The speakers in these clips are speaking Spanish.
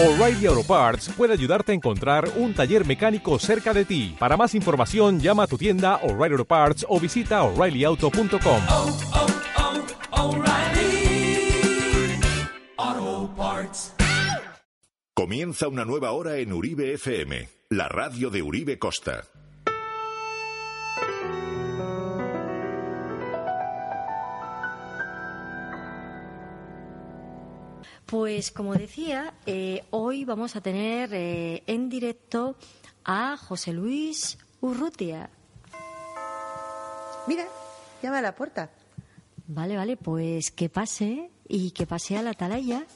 O'Reilly Auto Parts puede ayudarte a encontrar un taller mecánico cerca de ti. Para más información, llama a tu tienda O'Reilly Auto Parts o visita oreillyauto.com. oh, oh, Parts. Comienza una nueva hora en Uribe FM, la radio de Uribe Costa. Pues como decía, eh, hoy vamos a tener eh, en directo a José Luis Urrutia. Mira, va a la puerta. Vale, vale, pues que pase y que pase a la atalaya.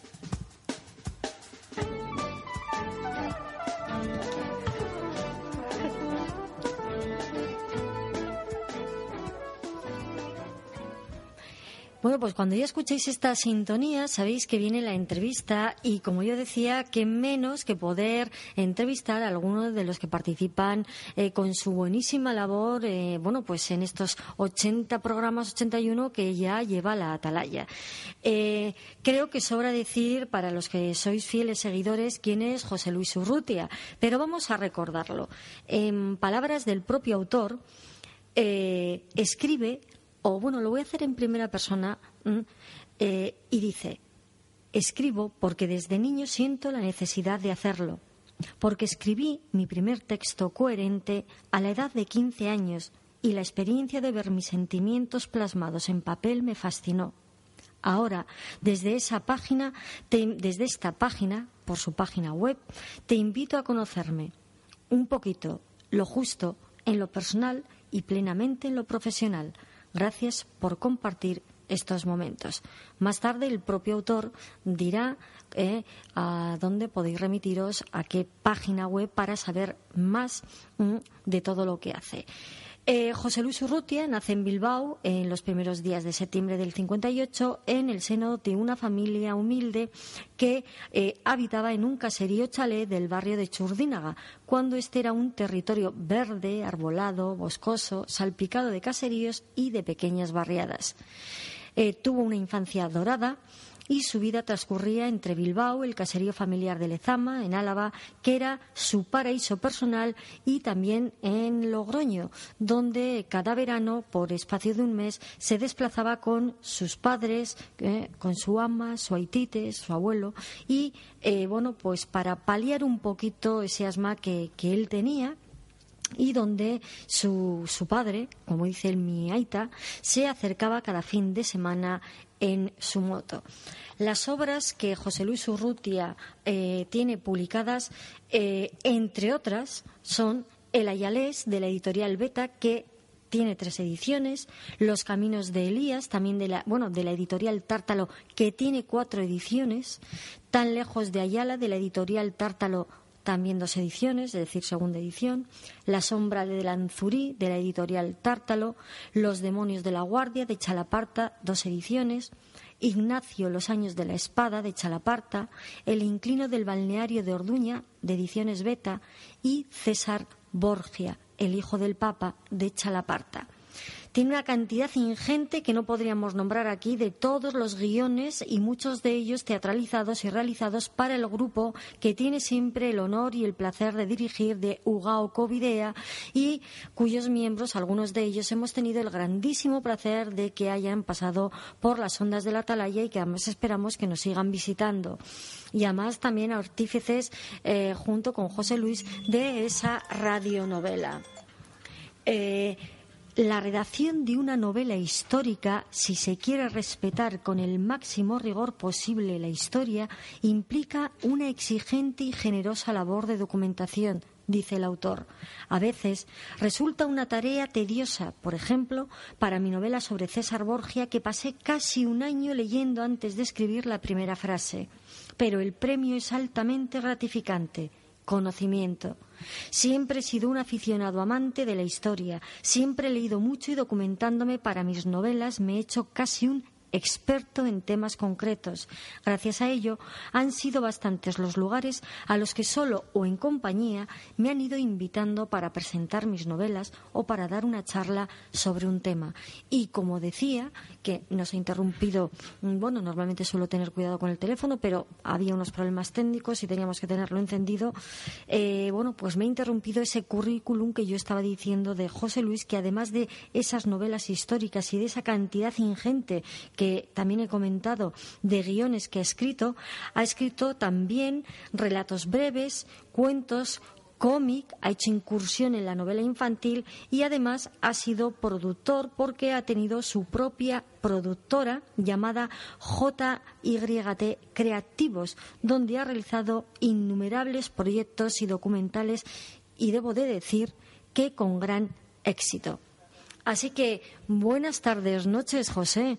Bueno, pues cuando ya escuchéis esta sintonía, sabéis que viene la entrevista y, como yo decía, que menos que poder entrevistar a algunos de los que participan eh, con su buenísima labor, eh, bueno, pues en estos 80 programas, 81 que ya lleva la Atalaya. Eh, creo que sobra decir, para los que sois fieles seguidores, quién es José Luis Urrutia, pero vamos a recordarlo. En palabras del propio autor, escribe o bueno, lo voy a hacer en primera persona eh, y dice, escribo porque desde niño siento la necesidad de hacerlo, porque escribí mi primer texto coherente a la edad de 15 años y la experiencia de ver mis sentimientos plasmados en papel me fascinó. Ahora, desde esa página, desde esta página, por su página web, te invito a conocerme un poquito, lo justo, en lo personal y plenamente en lo profesional. Gracias por compartir estos momentos. Más tarde el propio autor dirá eh, a dónde podéis remitiros, a qué página web para saber más mm, de todo lo que hace. Eh, José Luis Urrutia nace en Bilbao en los primeros días de septiembre del 58 en el seno de una familia humilde que eh, habitaba en un caserío chalet del barrio de Churdínaga, cuando este era un territorio verde, arbolado, boscoso, salpicado de caseríos y de pequeñas barriadas. Eh, tuvo una infancia dorada y su vida transcurría entre Bilbao, el caserío familiar de Lezama, en Álava, que era su paraíso personal, y también en Logroño, donde cada verano, por espacio de un mes, se desplazaba con sus padres, eh, con su ama, su aitite, su abuelo, y eh, bueno, pues para paliar un poquito ese asma que, que él tenía, y donde su, su, padre, como dice el mi aita, se acercaba cada fin de semana en su moto. Las obras que José Luis Urrutia eh, tiene publicadas, eh, entre otras, son El Ayalés de la editorial Beta, que tiene tres ediciones, Los Caminos de Elías, también de la, bueno, de la editorial Tártalo, que tiene cuatro ediciones, Tan lejos de Ayala, de la editorial Tártalo, también dos ediciones, es decir, segunda edición, La sombra de Lanzurí, de la editorial Tártalo, Los demonios de la guardia, de Chalaparta, dos ediciones, Ignacio, Los años de la espada, de Chalaparta, El inclino del balneario de Orduña, de ediciones Beta, y César Borgia, El hijo del Papa, de Chalaparta tiene una cantidad ingente que no podríamos nombrar aquí de todos los guiones y muchos de ellos teatralizados y realizados para el grupo que tiene siempre el honor y el placer de dirigir de Ugao Covidea y cuyos miembros, algunos de ellos, hemos tenido el grandísimo placer de que hayan pasado por las ondas de la Atalaya y que además esperamos que nos sigan visitando. Y además también artífices eh, junto con José Luis de esa radionovela. Eh, la redacción de una novela histórica, si se quiere respetar con el máximo rigor posible la historia, implica una exigente y generosa labor de documentación, dice el autor. A veces resulta una tarea tediosa, por ejemplo, para mi novela sobre César Borgia, que pasé casi un año leyendo antes de escribir la primera frase. Pero el premio es altamente gratificante conocimiento. Siempre he sido un aficionado amante de la historia, siempre he leído mucho y documentándome para mis novelas me he hecho casi un experto en temas concretos. Gracias a ello, han sido bastantes los lugares a los que solo o en compañía me han ido invitando para presentar mis novelas o para dar una charla sobre un tema. Y como decía, que nos ha interrumpido, mm, bueno, normalmente suelo tener cuidado con el teléfono, pero había unos problemas técnicos y teníamos que tenerlo encendido. Eh, bueno, pues me ha interrumpido ese currículum que yo estaba diciendo de José Luis, que además de esas novelas históricas y de esa cantidad ingente que también he comentado de guiones que ha escrito, ha escrito también relatos breves, cuentos, cómic, ha hecho incursión en la novela infantil y además ha sido productor porque ha tenido su propia productora llamada JYT Creativos, donde ha realizado innumerables proyectos y documentales y debo de decir que con gran éxito. Así que buenas tardes, noches, José.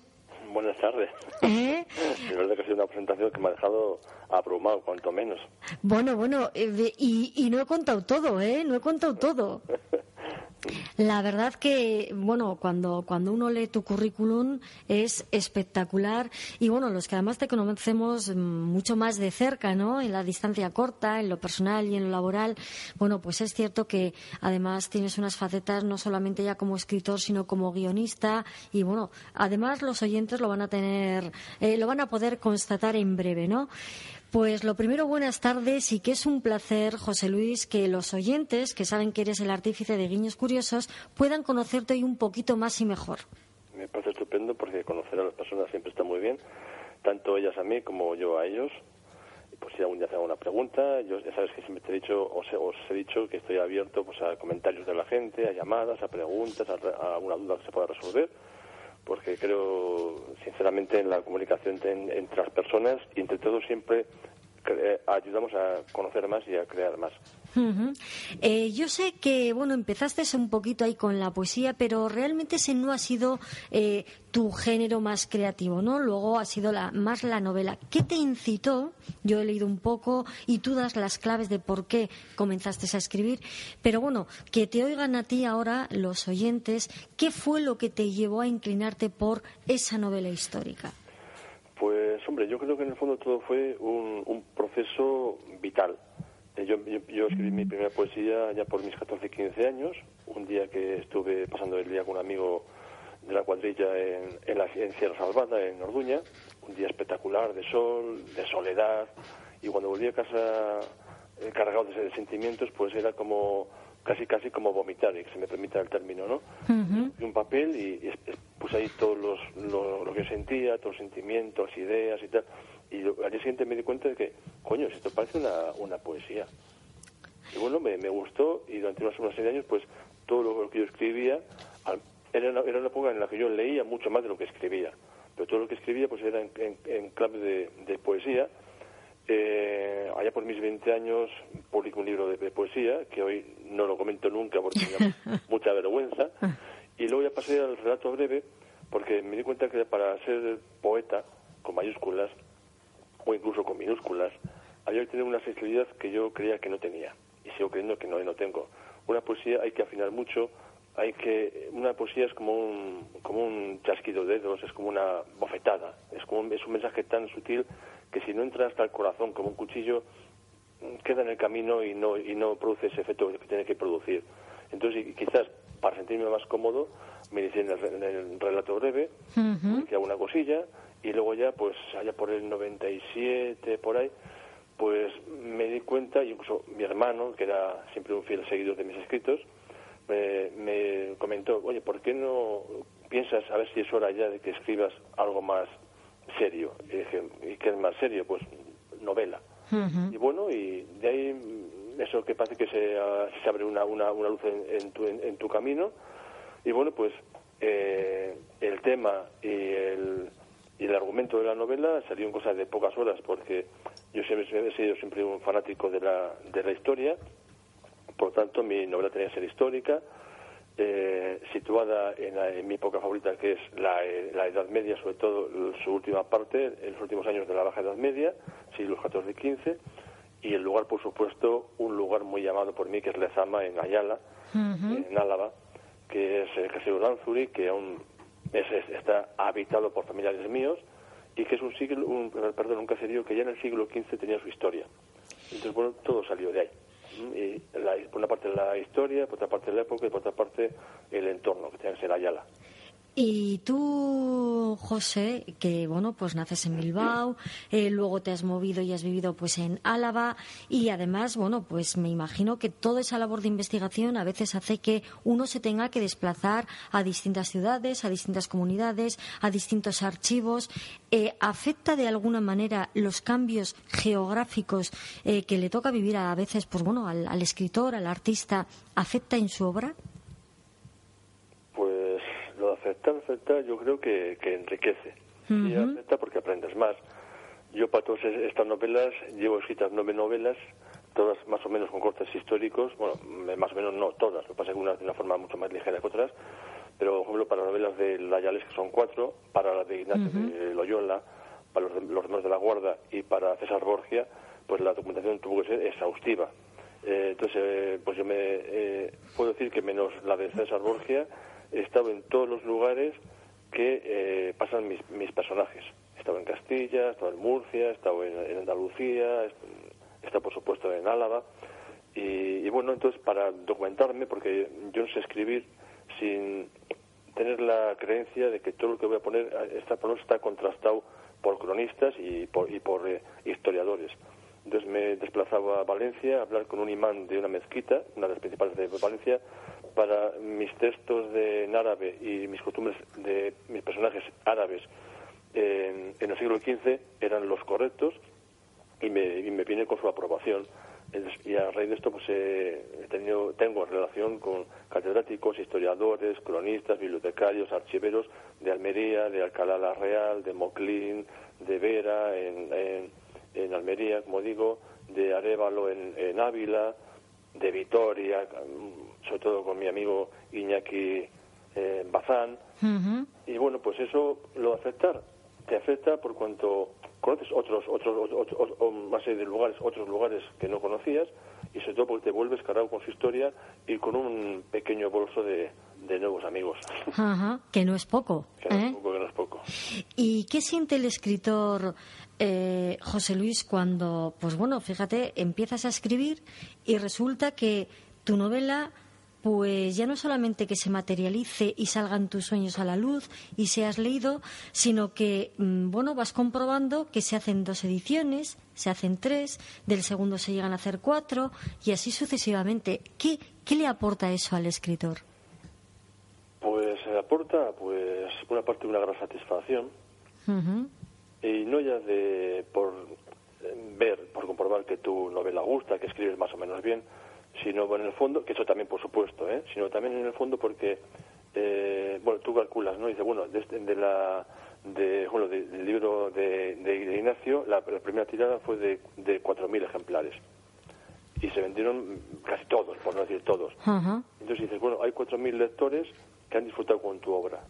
Buenas tardes. ¿Eh? Es verdad que ha sido una presentación que me ha dejado abrumado, cuanto menos. Bueno, bueno, eh, y, y no he contado todo, ¿eh? No he contado todo. La verdad que, bueno, cuando, cuando uno lee tu currículum es espectacular y, bueno, los que además te conocemos mucho más de cerca, ¿no? En la distancia corta, en lo personal y en lo laboral, bueno, pues es cierto que además tienes unas facetas no solamente ya como escritor, sino como guionista y, bueno, además los oyentes lo van a tener, eh, lo van a poder constatar en breve, ¿no? Pues lo primero, buenas tardes y que es un placer, José Luis, que los oyentes, que saben que eres el artífice de Guiños Curiosos, puedan conocerte hoy un poquito más y mejor. Me parece estupendo porque conocer a las personas siempre está muy bien, tanto ellas a mí como yo a ellos. Y pues si algún día hacen alguna pregunta, yo ya sabes que siempre te he dicho, os he, os he dicho que estoy abierto pues a comentarios de la gente, a llamadas, a preguntas, a, a alguna duda que se pueda resolver porque creo sinceramente en la comunicación en- entre las personas y entre todos siempre ayudamos a conocer más y a crear más. Eh, yo sé que, bueno, empezaste un poquito ahí con la poesía, pero realmente ese no ha sido eh, tu género más creativo, ¿no? Luego ha sido la, más la novela. ¿Qué te incitó? Yo he leído un poco y tú das las claves de por qué comenzaste a escribir, pero bueno, que te oigan a ti ahora los oyentes, ¿qué fue lo que te llevó a inclinarte por esa novela histórica? Pues hombre, yo creo que en el fondo todo fue un, proceso vital. Eh, Yo, yo, yo escribí mi primera poesía ya por mis 14, 15 años, un día que estuve pasando el día con un amigo de la cuadrilla en, en, la, en Sierra Salvada, en Orduña, un día espectacular de sol, de soledad, y cuando volví a casa eh, cargado de sentimientos, pues era como casi casi como vomitar, que se me permita el término, ¿no? Y un papel y, y puse ahí todos los, lo, lo que sentía, todos los sentimientos, ideas y tal. Y lo- al día siguiente me di cuenta de que, coño, esto parece una, una poesía. Y bueno, me, me gustó y durante una serie de años, pues todo lo que yo escribía, al- era una, era una época en la que yo leía mucho más de lo que escribía. Pero todo lo que escribía pues era en, en- en clave de, de poesía. Eh, allá por mis 20 años publiqué un libro de, de poesía, que hoy no lo comento nunca porque me da mucha vergüenza. Y luego ya pasé al relato breve, porque me di cuenta que para ser poeta, con mayúsculas, o incluso con minúsculas, había que tener una sensibilidad que yo creía que no tenía. Y sigo creyendo que no, no tengo. Una poesía hay que afinar mucho, hay que... Una poesía es como un, como un chasquido de dedos, es como una bofetada, es, como un, es un mensaje tan sutil que si no entra hasta el corazón como un cuchillo, queda en el camino y no, y no produce ese efecto que tiene que producir. Entonces, y quizás para sentirme más cómodo, me inicié en el, en el relato breve, hice alguna cosilla, y luego ya, pues allá por el 97, por ahí, pues me di cuenta, y incluso mi hermano, que era siempre un fiel seguidor de mis escritos, me, me comentó, oye, ¿por qué no piensas a ver si es hora ya de que escribas algo más serio? Y dije, ¿y qué es más serio? Pues novela. Y bueno, y de ahí eso que parece que se, ah, se abre una, una, una luz en, en tu, en, en tu camino. Y bueno, pues eh, el tema y el, y el argumento de la novela salió en cosas de pocas horas, porque yo siempre he sido siempre un fanático de la, de la historia, por tanto mi novela tenía que ser histórica, eh, situada en, la- en mi época favorita, que es la, eh, la Edad Media, sobre todo su última parte, en los últimos años de la Baja Edad Media, siglos XIV y XV, y el lugar, por supuesto, un lugar muy llamado por mí, que es Lezama, en Ayala, en Álava, que es el Casero Lanzuri, que aún es- es- está habitado por familiares míos y que es un siglo, un, perdón, un caserío que ya en el siglo XV tenía su historia. Entonces, bueno, todo salió de ahí. Y la- por una parte la historia, por otra parte la época y por otra parte el entorno, que tiene que ser Ayala. Y tú, José, que bueno, pues naces en Bilbao, eh, luego te has movido y has vivido pues en Álava y además, bueno, pues me imagino que toda esa labor de investigación a veces hace que uno se tenga que desplazar a distintas ciudades, a distintas comunidades, a distintos archivos. Eh, ¿Afecta de alguna manera los cambios geográficos eh, que le toca vivir a veces, pues bueno, al, al escritor, al artista, afecta en su obra? Pues lo de aceptar, aceptar, yo creo que, que enriquece. Y Ujú. acepta porque aprendes más. Yo para todas es- estas novelas llevo escritas nueve novelas, todas más o menos con cortes históricos, bueno, más o menos no todas, lo que pasa es que unas de una forma mucho más ligera que otras, pero por ejemplo para novelas de Layales, que son cuatro, para la de Ignacio de Loyola, para los, los demás de la Guarda y para César Borgia, pues la documentación tuvo que ser exhaustiva. Eh, entonces, eh, pues yo me eh, puedo decir que menos la de César Borgia, he estado en todos los lugares que eh, pasan mis, mis personajes. He estado en Castilla, he en Murcia, he en, Andalucía, he por supuesto en Álava. Y, bueno, entonces para documentarme, porque yo no sé escribir sin tener la creencia de que todo lo que voy a poner eh, está, está contrastado por cronistas y por, y por eh, historiadores. Entonces me desplazaba a Valencia a hablar con un imán de una mezquita, una de las principales de Valencia, para mis textos de, en árabe y mis costumbres de mis personajes árabes en, en el siglo XV eran los correctos y me, y me vine con su aprobación. Y a raíz de esto pues he tenido, tengo relación con catedráticos, historiadores, cronistas, bibliotecarios, archiveros de Almería, de Alcalá la Real, de Moclín, de Vera en, en, en Almería, como digo, de Arévalo en, en Ávila, de Vitoria, sobre todo con mi amigo Iñaki eh, Bazán. Y bueno, pues eso lo aceptar. Te afecta por cuanto conoces otros, otros, otros, más de lugares, otros lugares que no conocías y sobre todo porque te vuelves cargado con su historia y con un pequeño bolso de, de nuevos amigos. Ajá, que no es poco. que no ¿eh? es poco, que no es poco. ¿Y qué siente el escritor eh, José Luis cuando, pues bueno, fíjate, empiezas a escribir y resulta que tu novela, pues ya no solamente que se materialice y salgan tus sueños a la luz y seas leído, sino que, mm, bueno, vas comprobando que se hacen dos ediciones, se hacen tres, del segundo se llegan a hacer cuatro y así sucesivamente. ¿Qué, qué le aporta eso al escritor? Pues eh, aporta, pues, por una parte una gran satisfacción. Y no ya de por ver, por comprobar que tu novela gusta, que escribes más o menos bien, sino en el fondo, que eso también por supuesto, ¿eh? sino también en el fondo porque, eh, bueno, tú calculas, ¿no? Dice, bueno, de, este- de la, de, bueno, de- del libro de, de- Ignacio, la, la primera tirada fue de, de 4.000 ejemplares y se vendieron casi todos, por no decir todos. Entonces dices, bueno, hay 4.000 lectores que han disfrutado con tu obra.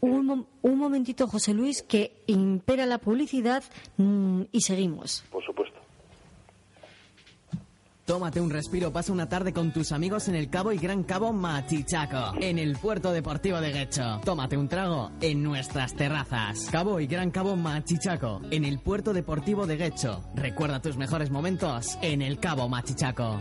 Un, un momentito, José Luis, que impera la publicidad mm, y seguimos. Por supuesto. Tómate un respiro, pasa una tarde con tus amigos en el Cabo y Gran Cabo Machichaco, en el puerto deportivo de Guecho. Tómate un trago en nuestras terrazas. Cabo y Gran Cabo Machichaco, en el puerto deportivo de Guecho. Recuerda tus mejores momentos en el Cabo Machichaco.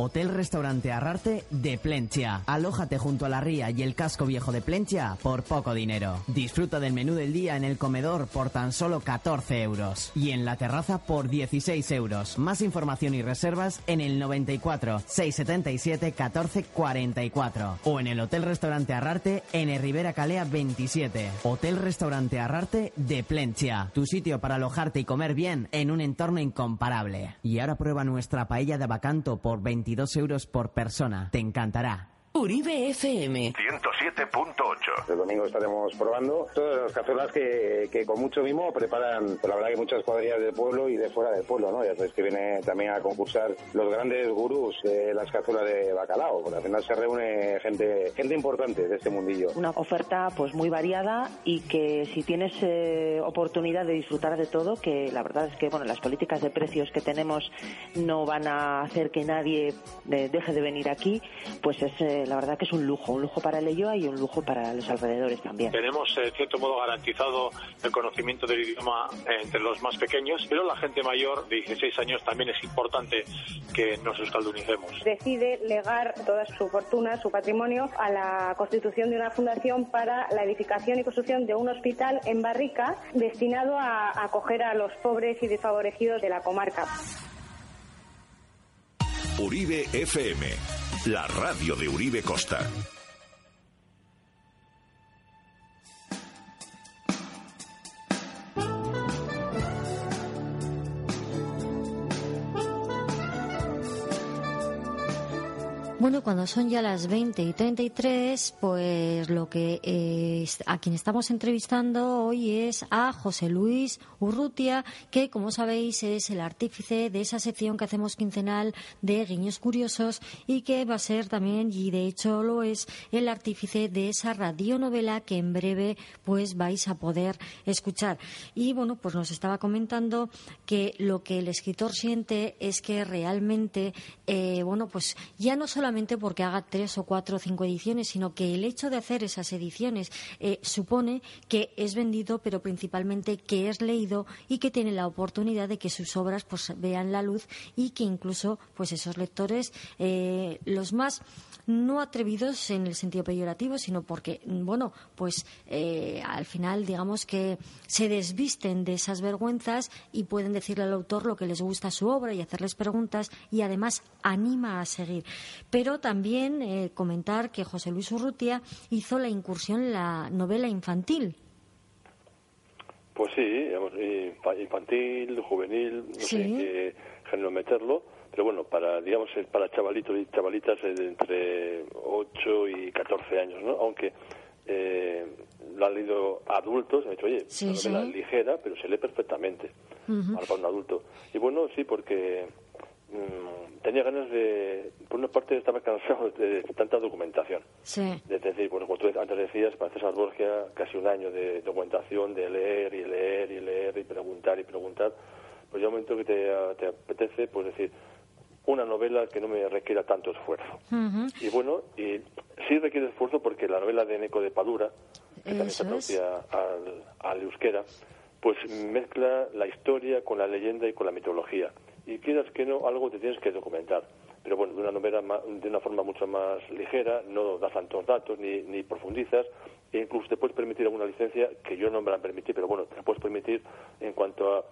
Hotel Restaurante Arrarte de Plencha. Alójate junto a la ría y el casco viejo de Plencha por poco dinero. Disfruta del menú del día en el comedor por tan solo 14 euros. Y en la terraza por 16 euros. Más información y reservas en el 94 677 14 44. O en el Hotel Restaurante Arrarte en el Rivera Calea 27. Hotel Restaurante Arrarte de Plencha. Tu sitio para alojarte y comer bien en un entorno incomparable. Y ahora prueba nuestra paella de Bacanto por 22 euros por persona. Te encantará. Uribe FM. 107.8. El domingo estaremos probando todas las cazuelas que, que con mucho mimo preparan, pues la verdad que muchas cuadrillas del pueblo y de fuera del pueblo, ¿no? Ya sabes que viene también a concursar los grandes gurús de las cazuelas de bacalao, porque al final se reúne gente, gente importante de este mundillo. Una oferta pues muy variada y que si tienes eh, oportunidad de disfrutar de todo, que la verdad es que bueno las políticas de precios que tenemos no van a hacer que nadie eh, deje de venir aquí, pues es eh, la verdad que es un lujo, un lujo para Leyoa y un lujo para los alrededores también. Tenemos, en cierto modo, garantizado el conocimiento del idioma entre los más pequeños, pero la gente mayor de 16 años también es importante que nos escaldunicemos. Decide legar toda su fortuna, su patrimonio, a la constitución de una fundación para la edificación y construcción de un hospital en Barrica destinado a acoger a los pobres y desfavorecidos de la comarca. Uribe FM, la radio de Uribe Costa. Bueno, cuando son ya las 20 y 33, pues lo que eh, a quien estamos entrevistando hoy es a José Luis Urrutia, que como sabéis es el artífice de esa sección que hacemos quincenal de Guiños Curiosos y que va a ser también, y de hecho lo es, el artífice de esa radionovela que en breve pues vais a poder escuchar. Y bueno, pues nos estaba comentando que lo que el escritor siente es que realmente, eh, bueno, pues ya no solamente porque haga tres o cuatro o cinco ediciones, sino que el hecho de hacer esas ediciones eh, supone que es vendido, pero principalmente que es leído y que tiene la oportunidad de que sus obras pues vean la luz y que incluso pues esos lectores, eh, los más no atrevidos en el sentido peyorativo, sino porque, bueno, pues eh, al final digamos que se desvisten de esas vergüenzas y pueden decirle al autor lo que les gusta su obra y hacerles preguntas y además anima a seguir. Pero también eh, comentar que José Luis Urrutia hizo la incursión en la novela infantil. Pues sí, infantil, juvenil, no sé qué género meterlo pero bueno, para, digamos, para chavalitos y chavalitas de entre 8 y 14 años, ¿no? Aunque eh, lo han leído adultos, han dicho, oye, es una novela ligera, pero se lee perfectamente para un adulto. Y bueno, sí, porque mm, tenía ganas de, por una parte estaba cansado de, tanta documentación. Sí. De decir, bueno, como tú antes decías, para César Borgia, casi un año de documentación, de leer y leer y leer y preguntar y preguntar, pues ya un momento que te, te apetece, pues decir, una novela que no me requiera tanto esfuerzo. Y bueno, y sí requiere esfuerzo porque la novela de Neco de Padura, que también se asocia al, al, euskera, pues mezcla la historia con la leyenda y con la mitología. Y quieras que no, algo te tienes que documentar. Pero bueno, de una novela de una forma mucho más ligera, no das tantos datos ni, ni profundizas, e incluso te puedes permitir alguna licencia que yo no me la permití, pero bueno, te la puedes permitir en cuanto a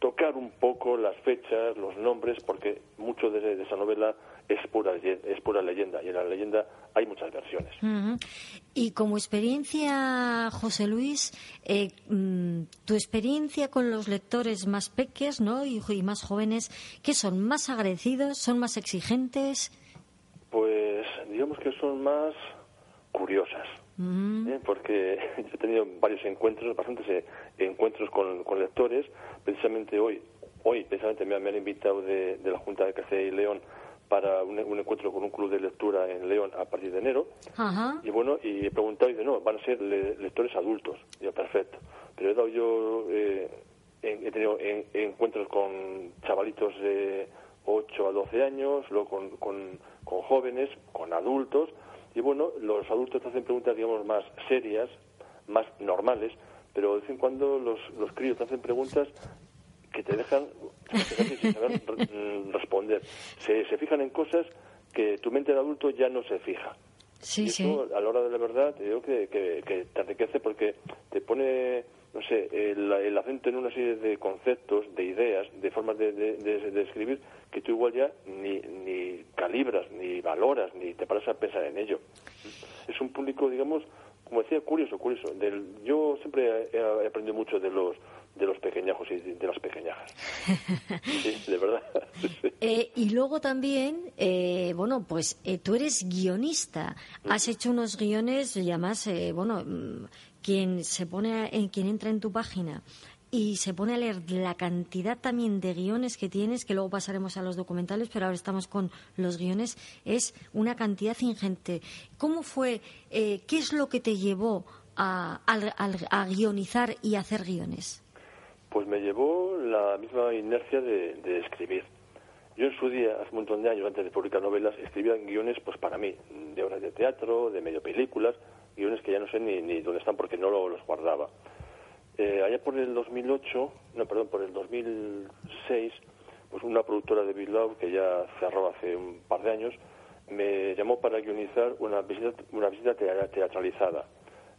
tocar un poco las fechas, los nombres, porque mucho de, esa novela es pura, es pura leyenda y en la leyenda hay muchas versiones. Y como experiencia, José Luis, eh, mm, tu experiencia con los lectores más pequeños ¿no? y, y más jóvenes, ¿qué son? ¿Más agradecidos? ¿Son más exigentes? Pues digamos que son más curiosas. ¿Eh? porque he tenido varios encuentros, bastantes eh, encuentros con, lectores. Precisamente hoy, hoy precisamente me, han invitado de, la Junta de Castilla y León para un, encuentro con un club de lectura en León a partir de enero. Y bueno, y he preguntado y dice, no, van a ser lectores adultos. Y yo, perfecto. Pero he dado yo, eh, he tenido encuentros con chavalitos de 8 a 12 años, luego con, con, con jóvenes, con adultos, y bueno, los adultos te hacen preguntas, digamos, más serias, más normales, pero de vez en cuando los, los críos te hacen preguntas que te dejan sin saber responder. Se, se fijan en cosas que tu mente de adulto ya no se fija. Sí, y a la hora de la verdad, te digo que, que, te enriquece porque te pone, no sé, el, acento en una serie de conceptos, de ideas, de formas de, de, escribir que tú igual ya ni, ni calibras, ni valoras, ni te paras a pensar en ello. Es un público, digamos, como decía, curioso, curioso. Del, yo siempre he, aprendido mucho de los de los pequeñajos y de las pequeñajas. Sí, de verdad. Eh, y luego también, eh, bueno, pues eh, tú eres guionista. Has hecho unos guiones, y además, bueno, mm, quien se pone, en quien entra en tu página y se pone a leer la cantidad también de guiones que tienes, que luego pasaremos a los documentales, pero ahora estamos con los guiones, es una cantidad ingente. ¿Cómo fue, eh, qué es lo que te llevó a, a, guionizar y hacer guiones? Pues me llevó la misma inercia de, escribir. Yo en su día, hace un montón de años, antes de publicar novelas, escribía guiones pues para mí, de obras de teatro, de medio películas, guiones que ya no sé ni, dónde están porque no lo- los guardaba. Eh, allá por el 2008, no, perdón, por el 2006, pues una productora de Bilbao, que ya cerró hace un par de años, me llamó para guionizar una visita, una visita tea- teatralizada.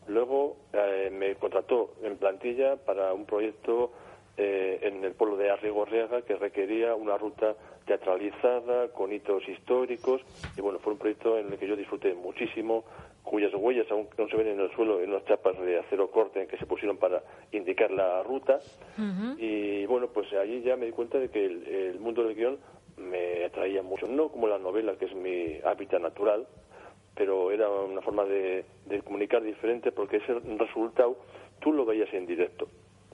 Luego eh, me contrató en plantilla para un proyecto eh, en el pueblo de Arrigorriaga que requería una ruta teatralizada con hitos históricos y bueno, fue un proyecto en el que yo disfruté muchísimo, cuyas huellas aún no se ven en el suelo en unas chapas de acero corte que se pusieron para indicar la ruta y bueno, pues allí ya me di cuenta de que el, el mundo del guion me atraía mucho, no como la novela que es mi hábitat natural, pero era una forma de, de comunicar diferente porque ese resultado tú lo veías en directo.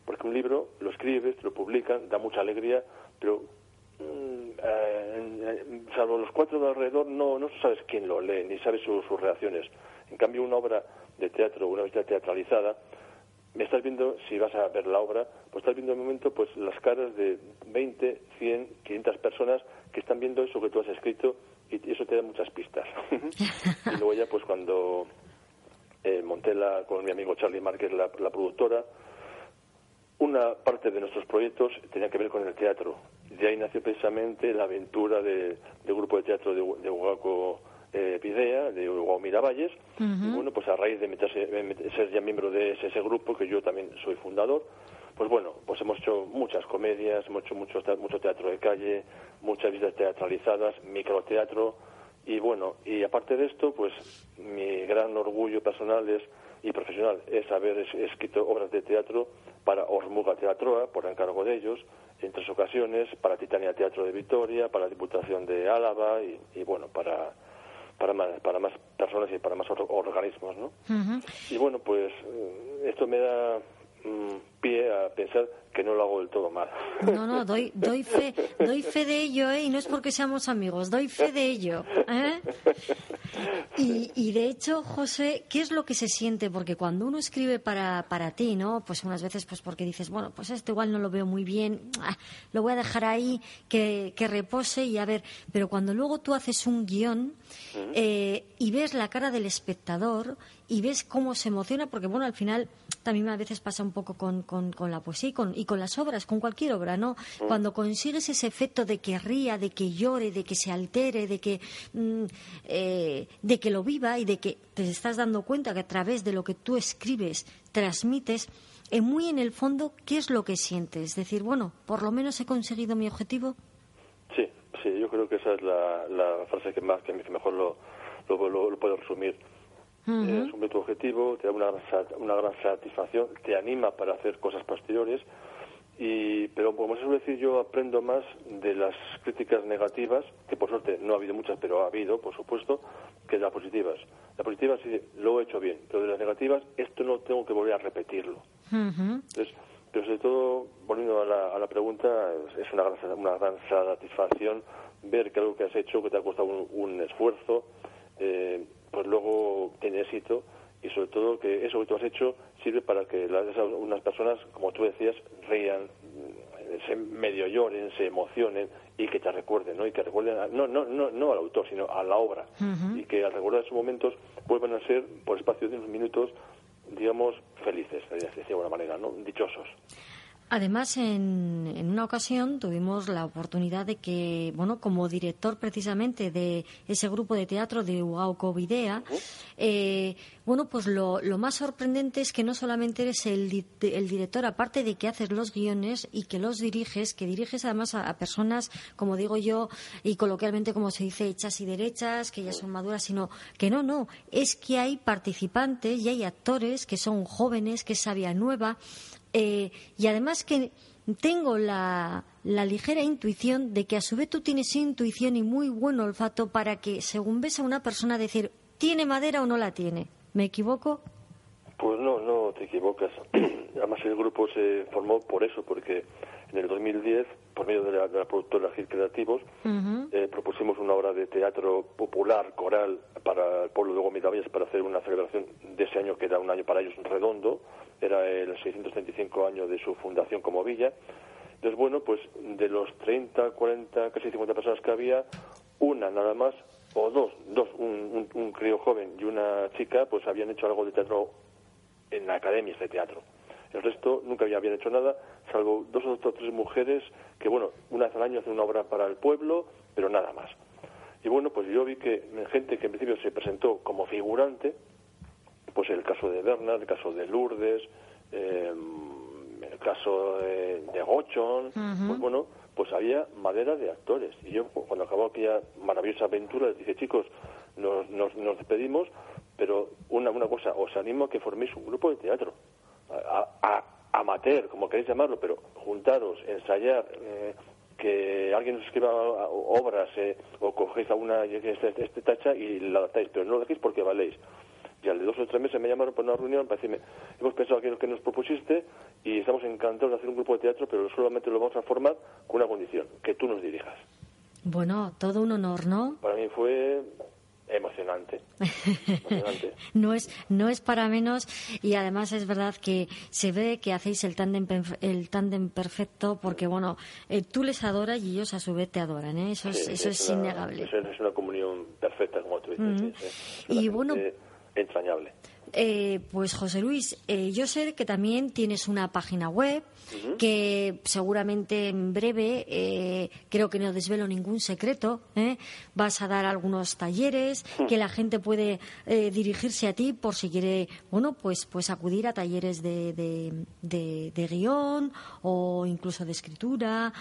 Porque un libro lo escribes, te lo publican, da mucha alegría, pero mm, eh, salvo los cuatro de alrededor no, no sabes quién lo lee, ni sabes su- sus reacciones. En cambio, una obra de teatro, una obra teatralizada, me estás viendo, si vas a ver la obra, pues estás viendo en un momento pues las caras de 20, 100, 500 personas que están viendo eso que tú has escrito y eso te da muchas pistas. y luego ya pues cuando eh, monté la, con mi amigo Charlie Márquez, la, la productora, una parte de nuestros proyectos tenía que ver con el teatro. De ahí nació precisamente la aventura de- del grupo de teatro de, de Huaco eh, Pidea, de Hugo Miravalles. Y bueno, pues a raíz de meterse- ser ya miembro de ese, ese grupo, que yo también soy fundador, pues bueno, pues hemos hecho muchas comedias, hemos hecho mucho, mucho teatro de calle, muchas visitas teatralizadas, microteatro, y bueno, y aparte de esto, pues mi gran orgullo personal es, y profesional es haber es- escrito obras de teatro para Ormuga Teatroa, por encargo de ellos, en tres ocasiones, para Titania Teatro de Vitoria, para Diputación de Álava y, y bueno, para, para, más, para más personas y para más or- organismos, ¿no? Y bueno, pues eh, esto me da pie a pensar que no lo hago del todo mal. No, no, doy, doy fe, doy fe de ello, ¿eh? Y no es porque seamos amigos, doy fe de ello, ¿eh? Y, y de hecho, José, ¿qué es lo que se siente? Porque cuando uno escribe para, para ti, ¿no? Pues unas veces, pues porque dices, bueno, pues esto igual no lo veo muy bien, ah, lo voy a dejar ahí, que, que repose y a ver. Pero cuando luego tú haces un guion eh, y ves la cara del espectador y ves cómo se emociona, porque bueno, al final también a veces pasa un poco con, con, con la poesía y con, y con las obras, con cualquier obra, ¿no? Cuando consigues ese efecto de que ría, de que llore, de que se altere, de que, mm, eh, de que lo viva y de que te estás dando cuenta que a través de lo que tú escribes, transmites, eh, muy en el fondo, ¿qué es lo que sientes? Decir, bueno, por lo menos he conseguido mi objetivo. Sí, sí, yo creo que esa es la, la frase que más que mejor lo, lo, lo- lo puedo resumir. Asume tu objetivo, te da una, gran sat- una gran satisfacción, te anima para hacer cosas posteriores. Y, pero como se suele decir, yo aprendo más de las críticas negativas, que por suerte no ha habido muchas, pero ha habido, por supuesto, que de las positivas. Las positivas sí, lo he hecho bien, pero de las negativas, esto no tengo que volver a repetirlo. Entonces, pero sobre todo, volviendo a la, a la pregunta, es es una gran, una gran satisfacción ver que algo que has hecho, que te ha costado un, un esfuerzo, eh, pues luego tiene éxito y sobre todo que eso que tú has hecho sirve para que las, unas personas, como tú decías, rían, mm, se medio lloren, se emocionen y que te recuerden, ¿no? Y que recuerden, a- no, no, no, no al autor, sino a la obra. Y que al recordar esos momentos vuelvan a ser, por espacio de unos minutos, digamos, felices, de alguna manera, ¿no? Dichosos. Además, en, en una ocasión tuvimos la oportunidad de que, bueno, como director precisamente de ese grupo de teatro de Ugauco Videa, eh, bueno, pues lo, lo más sorprendente es que no solamente eres el director, aparte de que haces los guiones y que los diriges, que diriges además a, a personas, como digo yo, y coloquialmente como se dice, hechas y derechas, que ya son maduras, sino que no, no, es que hay participantes y hay actores que son jóvenes, que es sabia nueva, eh, y además que tengo la, la ligera intuición de que a su vez tú tienes intuición y muy buen olfato para que según ves a una persona decir, ¿tiene madera o no la tiene? ¿Me equivoco? Pues no, no te equivocas. Además el grupo se formó por eso, porque en el 2010, por medio de la, de la productora Gil Creativos, eh, propusimos una obra de teatro popular, coral, para el pueblo de Gomitavalles para hacer una celebración de ese año que era un año para ellos redondo, era el 635 año de su fundación como villa, Entonces, bueno, pues de los 30, 40, casi 50 personas que había, una nada más, o dos, dos un, un, un crío joven y una chica, pues habían hecho algo de teatro en la academia de teatro. El resto nunca había- habían hecho nada, salvo dos o tres mujeres que, bueno, una vez al año hacen una obra para el pueblo, pero nada más. Y bueno, pues yo vi que gente que en principio se presentó como figurante, pues el caso de Bernard, el caso de Lourdes, eh, el caso de, de Gochon, pues bueno, pues había madera de actores. Y yo, cu- cuando acabó aquella maravillosa aventura, les dije, chicos, nos, nos, nos despedimos, pero una, una cosa, os animo a que forméis un grupo de teatro, a, a- amateur, como queréis llamarlo, pero juntaros, ensayar, eh, que alguien os escriba obras eh, o cogéis alguna este, este, tacha y la adaptáis, pero no lo dejéis porque valéis. Y al de dos o tres meses me llamaron para una reunión para decirme, hemos pensado aquello que nos propusiste y estamos encantados de hacer un grupo de teatro, pero solamente lo vamos a formar con una condición, que tú nos dirijas. Bueno, todo un honor, ¿no? Para mí fue emocionante. emocionante. No es, no es para menos y además es verdad que se ve que hacéis el tándem, el tándem perfecto porque, bueno, eh, tú les adoras y ellos a su vez te adoran, ¿eh? Eso es, eso es una- innegable. Es, es una comunión perfecta, como tú dices. Sí, sí. Es Y bueno- entrañable. Eh, pues José Luis, eh, yo sé que también tienes una página web que seguramente en breve, eh, creo que no desvelo ningún secreto, ¿eh? vas a dar algunos talleres que la gente puede dirigirse a ti por si quiere, bueno, pues, pues acudir a talleres de, de, de- de guion o incluso de escritura.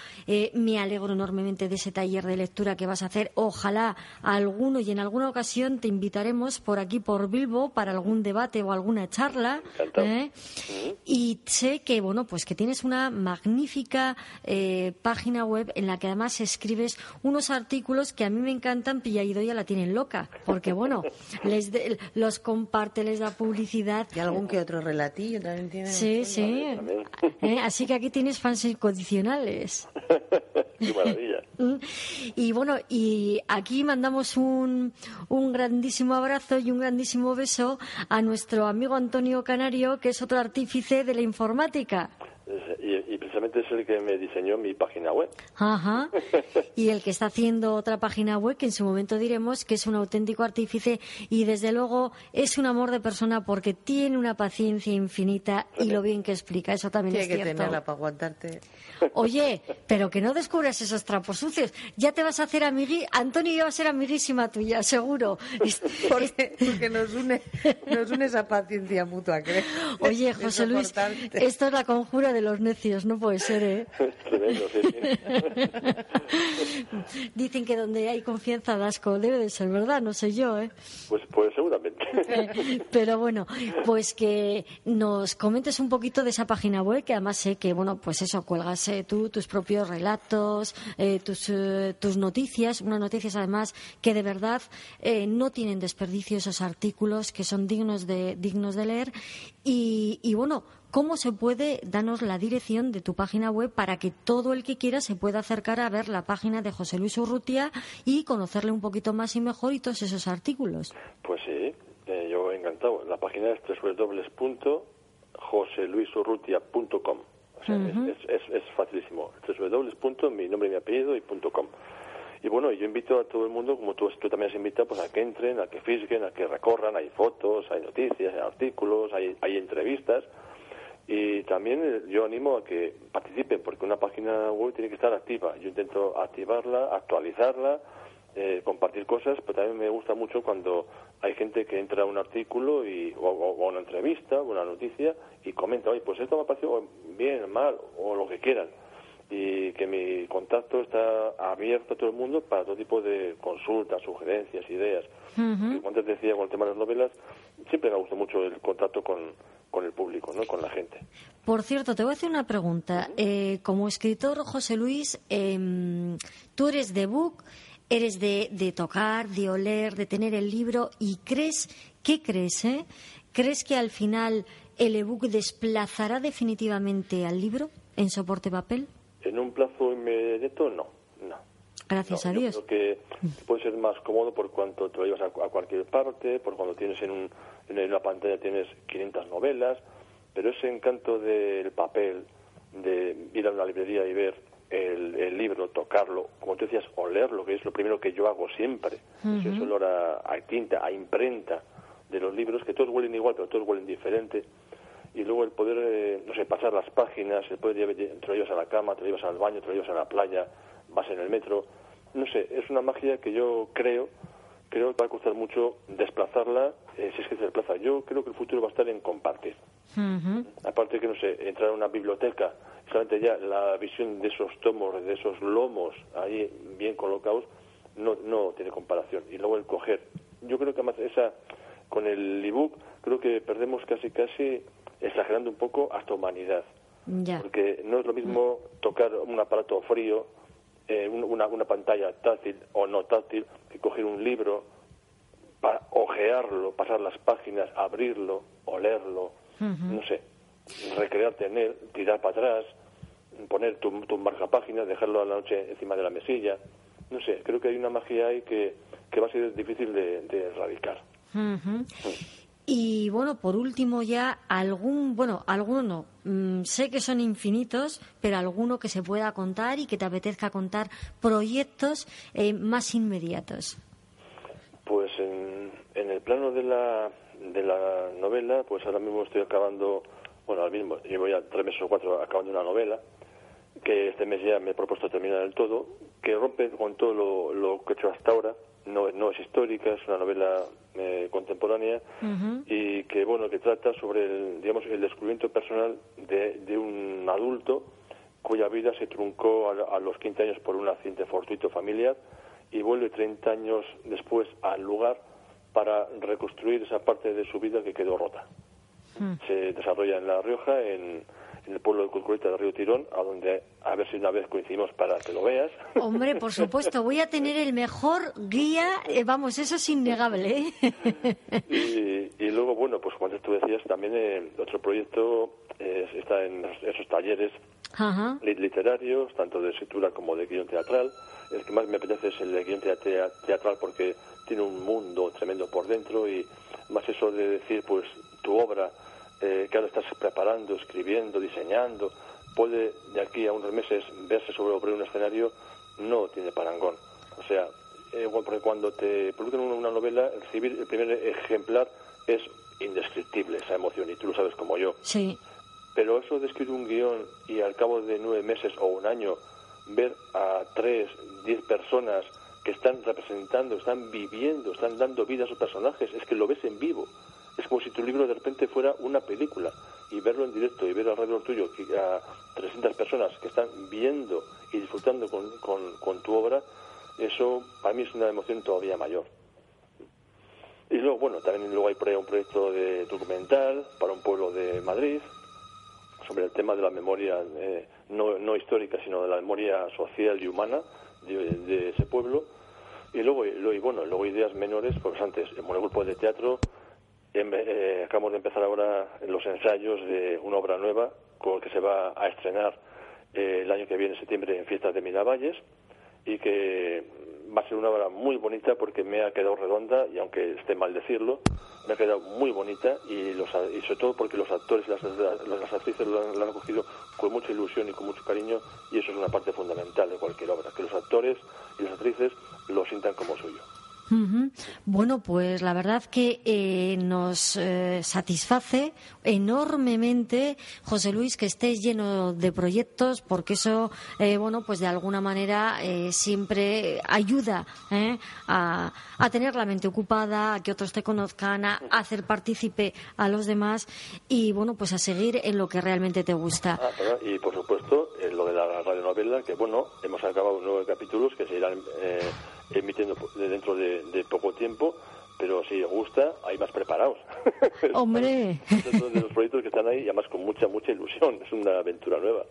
Me alegro enormemente de ese taller de lectura que vas a hacer. Ojalá alguno y en alguna ocasión te invitaremos por aquí, por Bilbo, para algún debate o alguna charla. ¿eh? Y sé que, bueno, pues que tienes una magnífica eh, página web en la que además escribes unos artículos que a mí me encantan, Pilla y Doya la tienen loca, porque, bueno, les de- los comparte, les da publicidad. Y algún que otro relatillo también tiene. Sí, sí. ¿Eh? Así que aquí tienes fans incondicionales. Qué maravilla. Y bueno, y aquí mandamos un, un grandísimo abrazo y un grandísimo beso a nuestro amigo Antonio Canario, que es otro artífice de la informática. Y precisamente es el que me diseñó mi página web. Ajá. Y el que está haciendo otra página web que en su momento diremos que es un auténtico artífice y desde luego es un amor de persona porque tiene una paciencia infinita y lo bien que explica. Eso también Tiene es que cierto. tenerla para aguantarte. Oye, pero que no descubras esos trapos sucios. Ya te vas a hacer amigui... Antonio ya va a ser amiguísima tuya, seguro. Porque, porque nos une nos une esa paciencia mutua, creo. Oye, José Luis, esto es la conjura de los necios, no puede ser, ¿eh? Es tremendo, sí, sí. Dicen que donde hay confianza da asco, debe de ser verdad, no sé yo, ¿eh? Pues, pues seguramente. Pero bueno, pues que nos comentes un poquito de esa página web, que además sé que, bueno, pues eso, cuelgas eh, tú tus propios relatos, eh, tus, eh, tus noticias, unas noticias además que de verdad eh, no tienen desperdicio esos artículos que son dignos de, dignos de leer. Y, y bueno, ¿cómo se puede, danos la dirección de tu página web para que todo el que quiera se pueda acercar a ver la página de José Luis Urrutia y conocerle un poquito más y mejor y todos esos artículos? Pues sí, eh, yo encantado. La página es www.joseluisurrutia.com. O sea, es, es, es, es facilísimo. www. mi nombre y mi apellido y punto .com. Y bueno, yo invito a todo el mundo, como tú, tú también has invitado, pues a que entren, a que fisguen, a que recorran. Hay fotos, hay noticias, hay artículos, hay, hay entrevistas. Y también eh, yo animo a que participen, porque una página web tiene que estar activa. Yo intento activarla, actualizarla, eh, compartir cosas, pero también me gusta mucho cuando hay gente que entra a un artículo y, o, o- o una entrevista o una noticia y comenta, oye, pues esto me ha parecido bien, mal, o lo que quieran. Y que mi contacto está abierto a todo el mundo para todo tipo de consultas, sugerencias, ideas. Como antes decía con el tema de las novelas, siempre me gusta mucho el contacto con, con el público, ¿no? con la gente. Por cierto, te voy a hacer una pregunta. Eh, como escritor, José Luis, em, tú eres de book, eres de, de tocar, de oler, de tener el libro y crees, ¿qué crees? Eh? ¿Crees que al final el ebook desplazará definitivamente al libro en soporte papel? En un plazo inmediato, no. no. Gracias No, a yo Dios. creo que puede ser más cómodo por cuanto te lo llevas a, a cualquier parte, por cuando tienes en, un, en una pantalla tienes 500 novelas, pero ese encanto del papel, de ir a una librería y ver el, el libro, tocarlo, como tú decías, olerlo, que es lo primero que yo hago siempre. Ujú. Ese olor a, a tinta, a imprenta de los libros, que todos huelen igual, pero todos huelen diferente. Y luego el poder, eh, no sé, pasar las páginas, el poder llevar- te lo llevas a la cama, te lo llevas al baño, te lo llevas a la playa, vas en el metro. No sé, es una magia que yo creo, creo que va a costar mucho desplazarla, eh, si es que se desplaza. Yo creo que el futuro va a estar en compartir. Aparte que, no sé, entrar a una biblioteca, solamente ya la visión de esos tomos, de esos lomos ahí bien colocados, no, no tiene comparación. Y luego el coger. Yo creo que además esa, con el ebook, creo que perdemos casi, casi, exagerando un poco, hasta humanidad. Ya. Porque no es lo mismo tocar un aparato frío, eh, un- una, una pantalla táctil o no táctil, que coger un libro para ojearlo, pasar las páginas, abrirlo, olerlo, no sé, recrearte en él, tirar para atrás, poner tu, tu marcapáginas, dejarlo a la noche encima de la mesilla. No sé, creo que hay una magia ahí que, que va a ser difícil de, de erradicar. Y bueno, por último ya algún, bueno, alguno no, mm, sé que son infinitos, pero alguno que se pueda contar y que te apetezca contar proyectos eh, más inmediatos. Pues en, en el plano de la, de la novela, pues ahora mismo estoy acabando, bueno, ahora mismo llevo ya tres meses o cuatro acabando una novela, que este mes ya me he propuesto terminar del todo, que rompe con todo lo, lo que he hecho hasta ahora, no, no es histórica, es una novela eh, contemporánea y que bueno que trata sobre el digamos el descubrimiento personal de, de un adulto cuya vida se truncó a, a los 15 años por un accidente fortuito familiar y vuelve 30 años después al lugar para reconstruir esa parte de su vida que quedó rota. Se desarrolla en La Rioja, en, en el pueblo de Culcurita de Río Tirón, a donde a ver si una vez coincidimos para que lo veas. Hombre, por supuesto, voy a tener el mejor guía, eh, vamos, eso es innegable. ¿eh? Y, y luego, bueno, pues como antes tú decías, también eh, otro proyecto eh, está en esos talleres Ajá. literarios, tanto de escritura como de guion teatral. El que más me apetece es el de guion tea- tea- teatral porque tiene un mundo tremendo por dentro y más eso de decir, pues tu obra eh, que ahora estás preparando, escribiendo, diseñando, puede de aquí a unos meses verse sobre, un escenario, no tiene parangón. O sea, eh, porque cuando te publican una una novela, recibir el primer ejemplar es indescriptible esa emoción y tú lo sabes como yo. Sí. Pero eso de escribir un guion y al cabo de nueve meses o un año ver a tres, diez personas que están representando, están viviendo, están dando vida a sus personajes, es que lo ves en vivo. Es como si tu libro de repente fuera una película y verlo en directo y ver alrededor tuyo que a 300 personas que están viendo y disfrutando con, con- tu obra, eso para mí es una emoción todavía mayor. Y luego, bueno, también luego hay por ahí un proyecto de documental para un pueblo de Madrid sobre el tema de la memoria eh, no, no histórica, sino de la memoria social y humana de, de ese pueblo. Y luego, y bueno, luego ideas menores, pues antes, en el grupo de teatro, em- eh, acabamos de empezar ahora los ensayos de una obra nueva con que se va a estrenar eh, el año que viene, en septiembre, en Fiestas de Miravalles, y que va a ser una obra muy bonita porque me ha quedado redonda y aunque esté mal decirlo, me ha quedado muy bonita y, los, y sobre todo porque los actores y las, actrices lo han, acogido con mucha ilusión y con mucho cariño y eso es una parte fundamental de cualquier obra, que los actores y las actrices lo sientan como suyo. Bueno, pues la verdad que eh, nos eh, satisface enormemente, José Luis, que estés lleno de proyectos, porque eso, eh, bueno, pues de alguna manera eh, siempre ayuda ¿eh? a, a tener la mente ocupada, a que otros te conozcan, a, hacer partícipe a los demás y, bueno, pues a seguir en lo que realmente te gusta. Ah, y por supuesto, eh, lo de la radionovela, que bueno, hemos acabado nueve capítulos que se irán emitiendo dentro de, de poco tiempo, pero si os gusta, hay más preparados. Hombre. Estos de los proyectos que están ahí, y además con mucha, mucha ilusión, es una aventura nueva.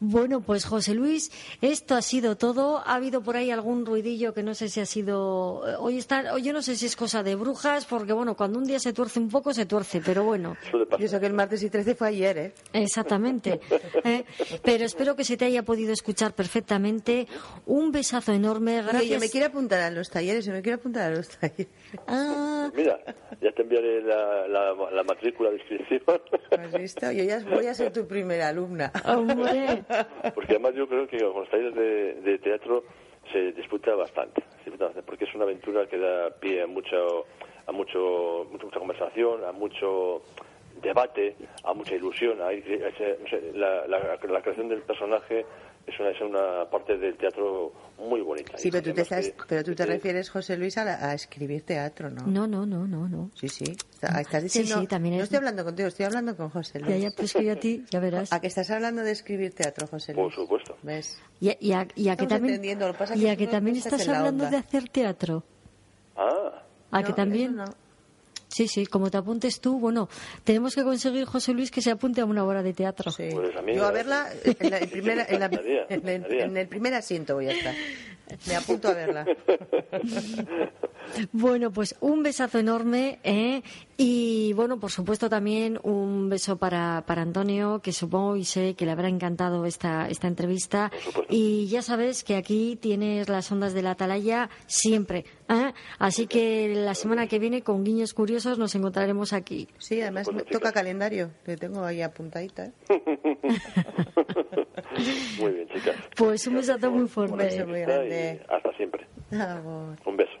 Bueno, pues José Luis, esto ha sido todo. Ha habido por ahí algún ruidillo que no sé si ha sido. eh, Hoy está, hoy yo no sé si es cosa de brujas, porque bueno, cuando un día se tuerce un poco, se tuerce, pero bueno. Y eso que el martes y 13 fue ayer, ¿eh? Exactamente. ¿eh? Pero espero que se te haya podido escuchar perfectamente. Un besazo enorme. Gracias. yo me quiero apuntar a los talleres, yo me quiero apuntar a los talleres. Ah, Mira, ya te enviaré la, la, la matrícula de inscripción. ¿Has visto? Yo ya voy a ser tu primera alumna. Hombre. Porque además yo creo que con los talleres de, de teatro se disfruta bastante, se disfruta bastante, porque es una aventura que da pie a mucho, a mucho, mucha, mucha conversación, a mucho debate, a mucha ilusión. a- a la- la creación del personaje es una, es una parte del teatro muy bonita. Sí, pero tú te, estás, que- pero tú te que- refieres, José Luis, a, la- a escribir teatro, ¿no? No, no, no, no, no. Sí, sí. Está- Estás Sí, diciendo, sí, también No es- estoy hablando contigo, estoy hablando con José Luis. Ya, ya, pues que yo a ti, ya verás. ¿A que estás hablando de escribir teatro, José Luis? Por supuesto. ¿Ves? Y a, y a- y a que también, entendiendo, lo que pasa y que a que no- también no estás hablando de hacer teatro. Ah, A que No, también. eso no. Sí, sí, como te apuntes tú, bueno, tenemos que conseguir, José Luis, que se apunte a una obra de teatro. Sí. Pues a mí Yo a verla en, la- en primera, en, la- María, en el, María. en el primer asiento voy a estar. Me apunto a verla. Bueno, pues un besazo enorme ¿eh? y bueno, por supuesto también un beso para, para Antonio, que supongo y sé que le habrá encantado esta, esta entrevista. Y ya sabes que aquí tienes las ondas de la atalaya siempre. ¿Eh? Así que la semana que viene con Guiños Curiosos nos encontraremos aquí. Sí, además bueno, toca calendario, que tengo ahí apuntadita. ¿eh? muy bien, chicas. Pues un besazo muy fuerte. Un beso muy grande. Hasta siempre. Amor. Un beso.